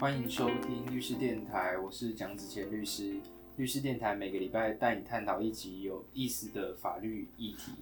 欢迎收听律师电台，我是蒋子谦律师。律师电台每个礼拜带你探讨一集有意思的法律议题。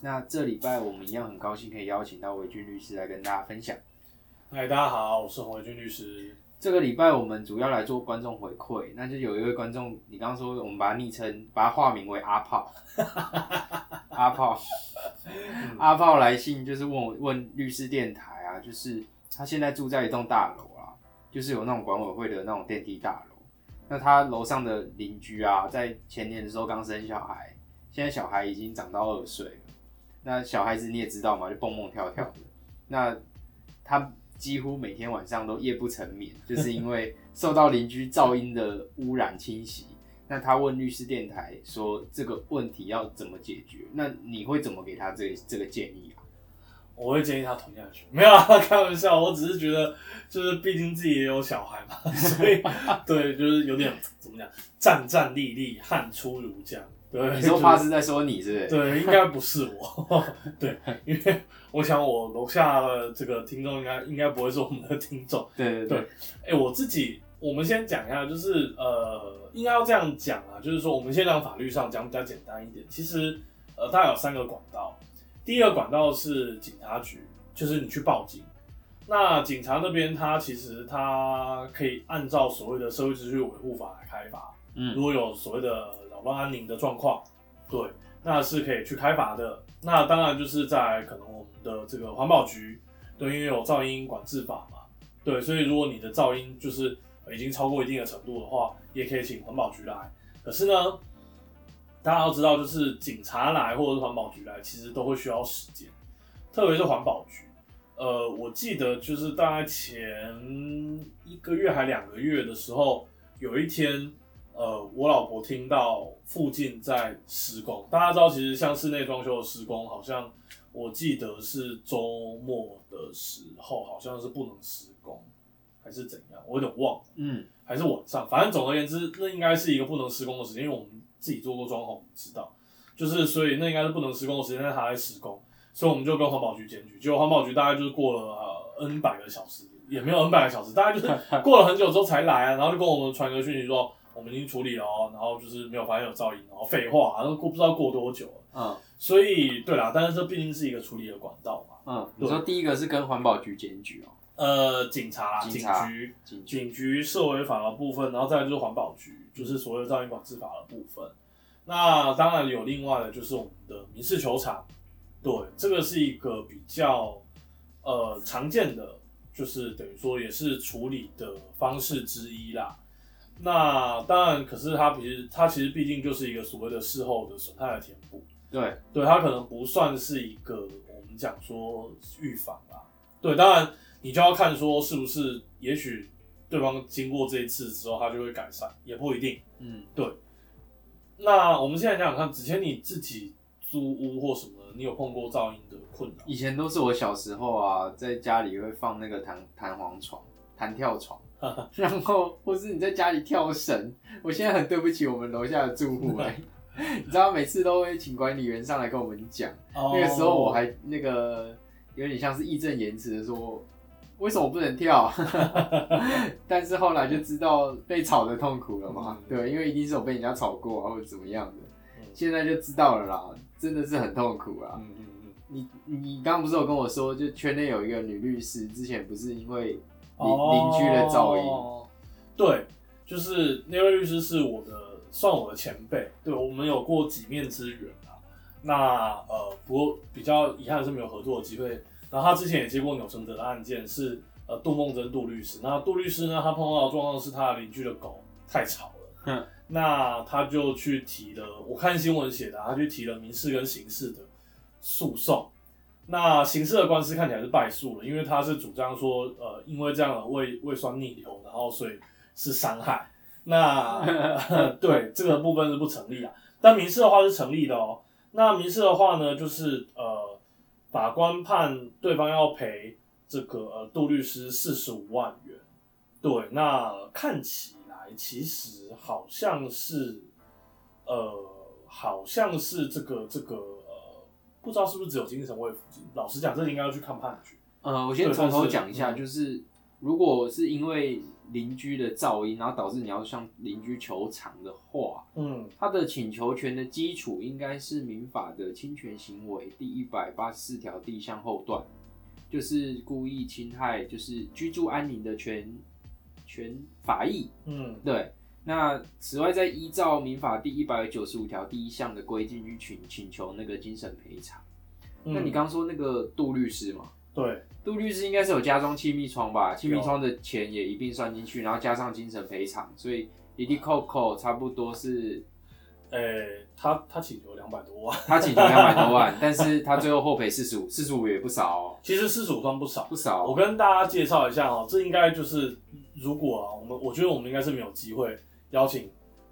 那这礼拜我们一样很高兴可以邀请到维俊律师来跟大家分享。嗨，大家好，我是洪维俊律师。这个礼拜我们主要来做观众回馈，那就有一位观众，你刚刚说我们把他昵称，把他化名为阿炮，阿炮，阿炮来信就是问我问律师电台啊，就是他现在住在一栋大楼啊，就是有那种管委会的那种电梯大楼，那他楼上的邻居啊，在前年的时候刚生小孩，现在小孩已经长到二岁了，那小孩子你也知道嘛，就蹦蹦跳跳的，那他。几乎每天晚上都夜不成眠，就是因为受到邻居噪音的污染侵袭。那他问律师电台说这个问题要怎么解决？那你会怎么给他这这个建议啊？我会建议他吞下去。没有啊，开玩笑，我只是觉得就是毕竟自己也有小孩嘛，所以 对，就是有点怎么讲，战战栗栗，汗出如浆。对，你说怕是在说你是不？对，应该不是我。对，因为我想我楼下的这个听众应该应该不会是我们的听众。对对对。哎，我自己，我们先讲一下，就是呃，应该要这样讲啊，就是说我们先讲法律上讲比较简单一点。其实呃，大概有三个管道。第一个管道是警察局，就是你去报警。那警察那边他其实他可以按照所谓的社会秩序维护法来开罚。嗯。如果有所谓的扰。乱安宁的状况，对，那是可以去开罚的。那当然就是在可能我们的这个环保局，对，因为有噪音管制法嘛，对，所以如果你的噪音就是已经超过一定的程度的话，也可以请环保局来。可是呢，大家要知道，就是警察来或者是环保局来，其实都会需要时间，特别是环保局。呃，我记得就是大概前一个月还两个月的时候，有一天。呃，我老婆听到附近在施工，大家知道，其实像室内装修的施工，好像我记得是周末的时候，好像是不能施工，还是怎样，我有点忘了。嗯，还是晚上，反正总而言之，那应该是一个不能施工的时间，因为我们自己做过装潢，知道，就是所以那应该是不能施工的时间，但他在施工，所以我们就跟环保局检举，结果环保局大概就是过了 N 百个小时，也没有 N 百个小时，大概就是 过了很久之后才来啊，然后就跟我们传个讯息说。我们已经处理了哦，然后就是没有发现有噪音，然后废话，然后过不知道过多久了。嗯，所以对啦，但是这毕竟是一个处理的管道嘛。嗯，你说第一个是跟环保局检举哦。呃，警察、警局、警局涉违法的部分，然后再就是环保局，就是所谓的噪音管制法的部分。那当然有另外的，就是我们的民事球场。对，这个是一个比较呃常见的，就是等于说也是处理的方式之一啦。那当然，可是它其实它其实毕竟就是一个所谓的事后的损害的填补，对，对，它可能不算是一个我们讲说预防啦，对，当然你就要看说是不是，也许对方经过这一次之后，他就会改善，也不一定，嗯，对。那我们现在想想看，之前你自己租屋或什么，你有碰过噪音的困扰？以前都是我小时候啊，在家里会放那个弹弹簧床、弹跳床。然后，或是你在家里跳绳，我现在很对不起我们楼下的住户 哎，你知道每次都会请管理员上来跟我们讲，那个时候我还那个有点像是义正言辞的说，为什么不能跳？但是后来就知道被吵的痛苦了嘛，对，因为一定是我被人家吵过啊，或者怎么样的，现在就知道了啦，真的是很痛苦啊。你你刚刚不是有跟我说，就圈内有一个女律师，之前不是因为。邻邻居的噪音，对，就是那位律师是我的，算我的前辈，对我们有过几面之缘啊。那呃，不过比较遗憾是没有合作的机会。然后他之前也接过钮承泽的案件，是呃杜梦真杜律师。那杜律师呢，他碰到的状况是他的邻居的狗太吵了，那他就去提了，我看新闻写的，他去提了民事跟刑事的诉讼。那刑事的官司看起来是败诉了，因为他是主张说，呃，因为这样的胃胃酸逆流，然后所以是伤害。那 对这个部分是不成立啊，但民事的话是成立的哦。那民事的话呢，就是呃，法官判对方要赔这个呃杜律师四十五万元。对，那看起来其实好像是，呃，好像是这个这个。不知道是不是只有精神慰抚金？老实讲，这应该要去看判决。呃，我先从头讲一下，就是如果是因为邻居的噪音，然后导致你要向邻居求偿的话，嗯他的请求权的基础应该是民法的侵权行为第一百八十四条第一项后段，就是故意侵害，就是居住安宁的权权法益。嗯对，那此外再依照民法第一百九十五条第一项的规定去请请求那个精神赔偿。那你嗯刚说那个杜律师嘛？对，杜律师应该是有加装气密窗吧？气密窗的钱也一并算进去，然后加上精神赔偿，所以一滴扣扣差不多是诶、他他请求两百多万，他请求两百多万，但是他最后获赔四十五，四十五也不少哦，其实四十五算不少。不少哦。我跟大家介绍一下哦，这应该就是如果啊，我们我觉得我们应该是没有机会邀请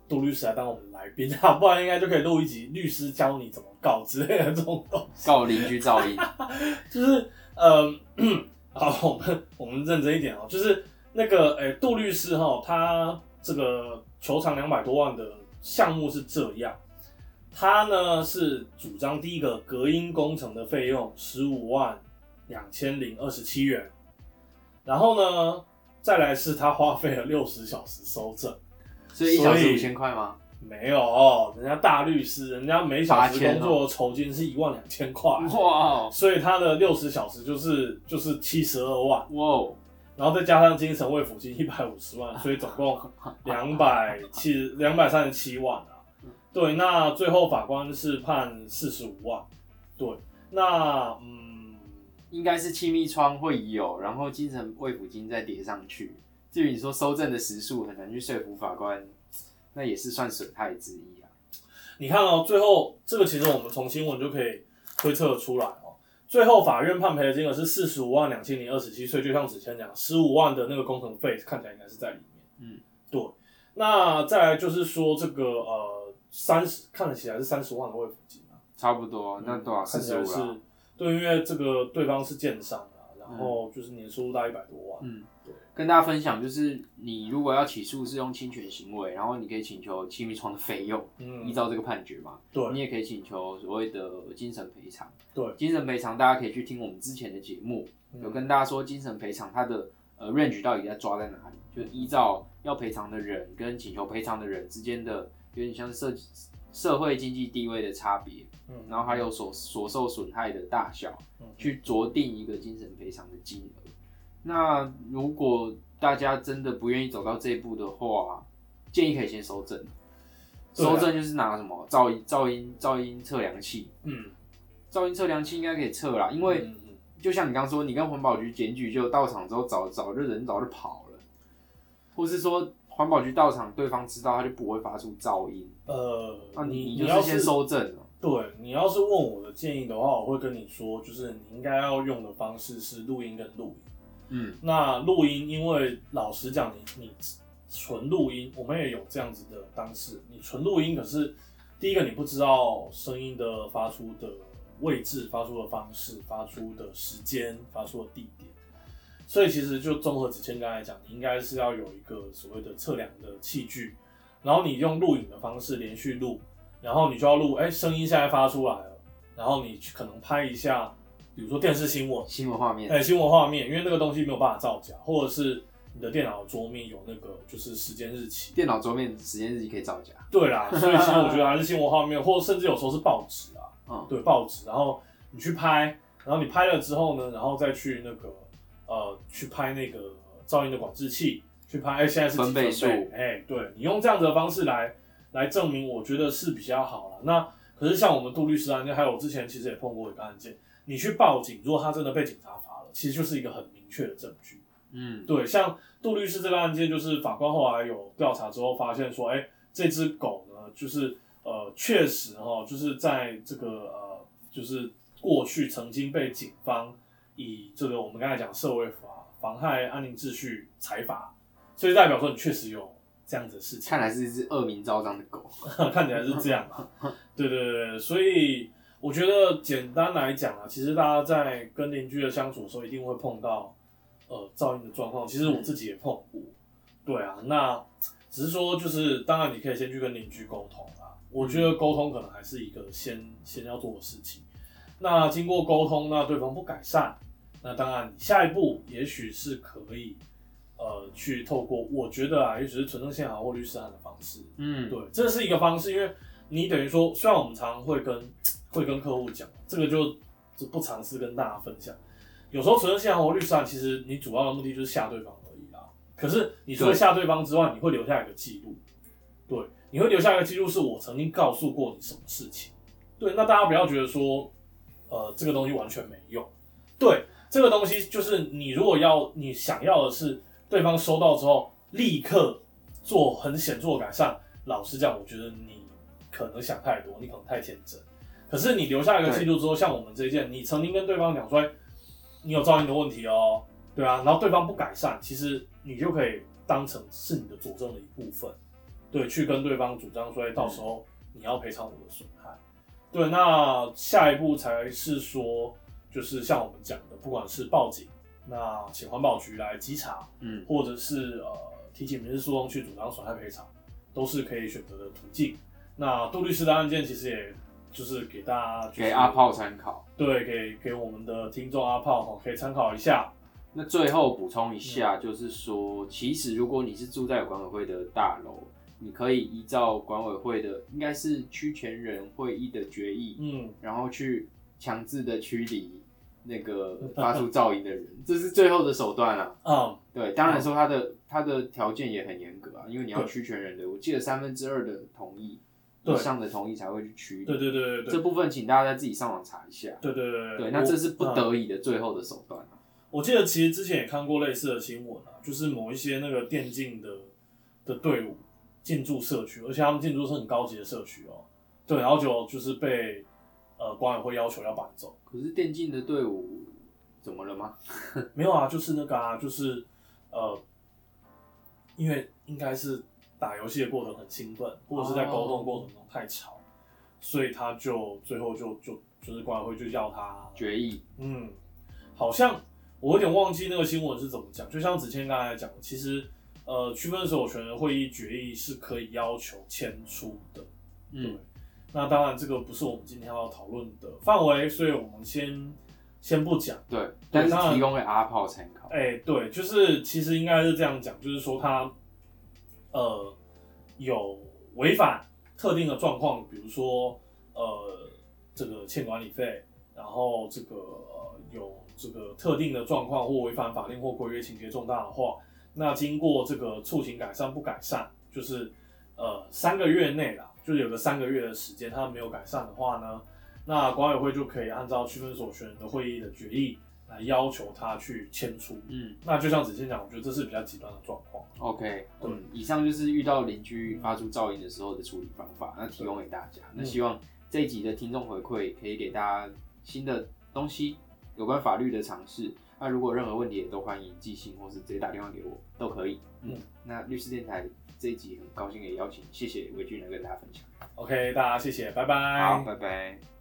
杜律师来当我们的来宾啊，不然应该就可以录一集律师教你怎么告之类的这种东西。告邻居噪音，就是呃，好，我们我们认真一点哦，就是那个诶、杜律师哈、他这个球场两百多万的项目是这样，他呢是主张第一个隔音工程的费用十五万两千零二十七元，然后呢再来是他花费了六十小时收证。所以一小时五千块吗？没有，人家大律师，人家每小时8000工作酬金是一万两千块，哇所以他的六十小时就是就是七十二万，哇哦，然后再加上精神慰抚金一百五十万，所以总共两百七 两百三十七万啊。对，那最后法官是判四十五万。对，那嗯，应该是亲密窗会有，然后精神慰抚金再叠上去。至于你说收证的时数，很难去说服法官，那也是算损害之一啊。你看哦，最后这个其实我们从新闻就可以推测出来哦。最后法院判赔的金额是四十五万两千零二十七，所以就像子谦讲，十五万的那个工程费看起来应该是在里面。嗯，对。那再来就是说这个呃三十看起来是三十万的慰抚金啊，差不多，那多少？四十五啦。对，因为这个对方是建商啊，然后就是年收入大概一百多万。嗯对，跟大家分享，就是你如果要起诉是用侵权行为，然后你可以请求气密床的费用，嗯，依照这个判决嘛，对你也可以请求所谓的精神赔偿。对，精神赔偿大家可以去听我们之前的节目，有嗯跟大家说精神赔偿它的呃 range 到底在抓在哪里，就依照要赔偿的人跟请求赔偿的人之间的有点像社社会经济地位的差别，嗯。然后还有所所受损害的大小，嗯。去酌定一个精神赔偿的金额。那如果大家真的不愿意走到这一步的话，建议可以先收证。收证就是拿什么噪音噪音噪音测量器，嗯，噪音测量器应该可以测啦，因为就像你刚说，你跟环保局检举，就到场之后早早就人早就跑了，或是说环保局到场，对方知道他就不会发出噪音，呃，那你你要是先收证了。对你要是问我的建议的话，我会跟你说，就是你应该要用的方式是录音跟录影。嗯，那录音，因为老实讲，你你纯录音，我们也有这样子的当事，你纯录音，可是第一个你不知道声音的发出的位置、发出的方式、发出的时间、发出的地点，所以其实就综合子谦刚才讲，你应该是要有一个所谓的测量的器具，然后你用录影的方式连续录，然后你就要录，哎、声音现在发出来了，然后你可能拍一下，比如说电视新闻。新闻画面，哎、新闻画面，因为那个东西没有办法造假，或者是你的电脑桌面有那个就是时间日期。电脑桌面时间日期可以造假。对啦，所以其实我觉得还是新闻画面，或甚至有时候是报纸啊，嗯，对报纸，然后你去拍，然后你拍了之后呢，然后再去那个呃去拍那个噪音的管制器，去拍哎、现在是几分贝数哎、对你用这样子的方式来来证明，我觉得是比较好了。那可是像我们杜律师案件，还有我之前其实也碰过一个案件，你去报警，如果他真的被警察罚了，其实就是一个很明确的证据。嗯，对，像杜律师这个案件，就是法官后来有调查之后发现说，哎、这只狗呢，就是呃，确实哈，就是在这个呃，就是过去曾经被警方以这个我们刚才讲社会法妨害安宁秩序财阀，所以代表说你确实有这样子的事情。看来是一只恶名昭彰的狗。看起来是这样啊。对对对对，所以我觉得简单来讲啊，其实大家在跟邻居的相处的时候，一定会碰到呃噪音的状况。其实我自己也碰过，对啊，那只是说就是，当然你可以先去跟邻居沟通啊。我觉得沟通可能还是一个先先要做的事情。那经过沟通，那对方不改善，那当然你下一步也许是可以呃去透过我觉得啊，也许是纯正宪函或律师函的方式，嗯，对，这是一个方式，因为你等于说，虽然我们常常会跟会跟客户讲，这个就就不尝试跟大家分享。有时候纯正宪函或律师函，其实你主要的目的就是吓对方而已啦。可是你除了吓对方之外，你会留下一个记录，对，你会留下一个记录，是我曾经告诉过你什么事情。对，那大家不要觉得说，呃，这个东西完全没用。对，这个东西就是你如果要你想要的是对方收到之后立刻做很显著的改善，老实讲，我觉得你可能想太多，你可能太天真。可是你留下一个记录之后，像我们这一件，你曾经跟对方讲说，你有噪音的问题哦，对啊，然后对方不改善，其实你就可以当成是你的佐证的一部分，对，去跟对方主张说，到时候你要赔偿我的损害。对，那下一步才是说，就是像我们讲的，不管是报警，那请环保局来稽查，嗯，或者是呃提起民事诉讼去主张损害赔偿，都是可以选择的途径。那杜律师的案件其实也就是给大家、就是、给阿炮参考。对，给给我们的听众阿炮哈，可以参考一下。那最后补充一下，就是说，其实如果你是住在管委会的大楼，你可以依照管委会的应该是区权人会议的决议，嗯，然后去强制的驱离那个 发出噪音的人，这是最后的手段啊。嗯，对，当然说他的他的条件也很严格啊，因为你要区权人的，我记得三分之二的同意以上的同意才会去驱离。对对对对对，这部分请大家再自己上网查一下。对对对对，那这是不得已的最后的手段啊。我记得其实之前也看过类似的新闻啊，就是某一些那个电竞的的队伍进驻社区，而且他们进驻是很高级的社区哦、对，然后就就是被呃管委会要求要搬走。可是电竞的队伍怎么了吗？没有啊，就是那个啊，就是呃，因为应该是打游戏的过程很兴奋，或者是在沟通的过程中太吵，所以他就最后就就就是管委会就叫他决议，嗯，好像我有点忘记那个新闻是怎么讲。就像子谦刚才讲的，其实呃，区分所有权人会议决议是可以要求迁出的。对嗯，，那当然这个不是我们今天要讨论的范围，所以我们先先不讲。对，但是提供给阿炮参考。哎、对，就是其实应该是这样讲，就是说他呃有违反特定的状况，比如说呃这个欠管理费，然后这个呃有这个特定的状况或违反法令或规约情节重大的话，那经过这个促请改善不改善，就是呃三个月内啦，就是有个三个月的时间，他没有改善的话呢，那管委会就可以按照区分所有权人的会议的决议来要求他去迁出。嗯那就像子谦讲，我觉得这是比较极端的状况。，OK，对嗯，以上就是遇到邻居发出噪音的时候的处理方法，那提供给大家。那希望这一集的听众回馈可以给大家新的东西，有关法律的尝试。那如果任何问题，也都欢迎寄信或是直接打电话给我，都可以。嗯嗯，那律师电台这一集很高兴可以邀请，谢谢韦俊来跟大家分享。OK，大家谢谢，拜拜。好，拜拜。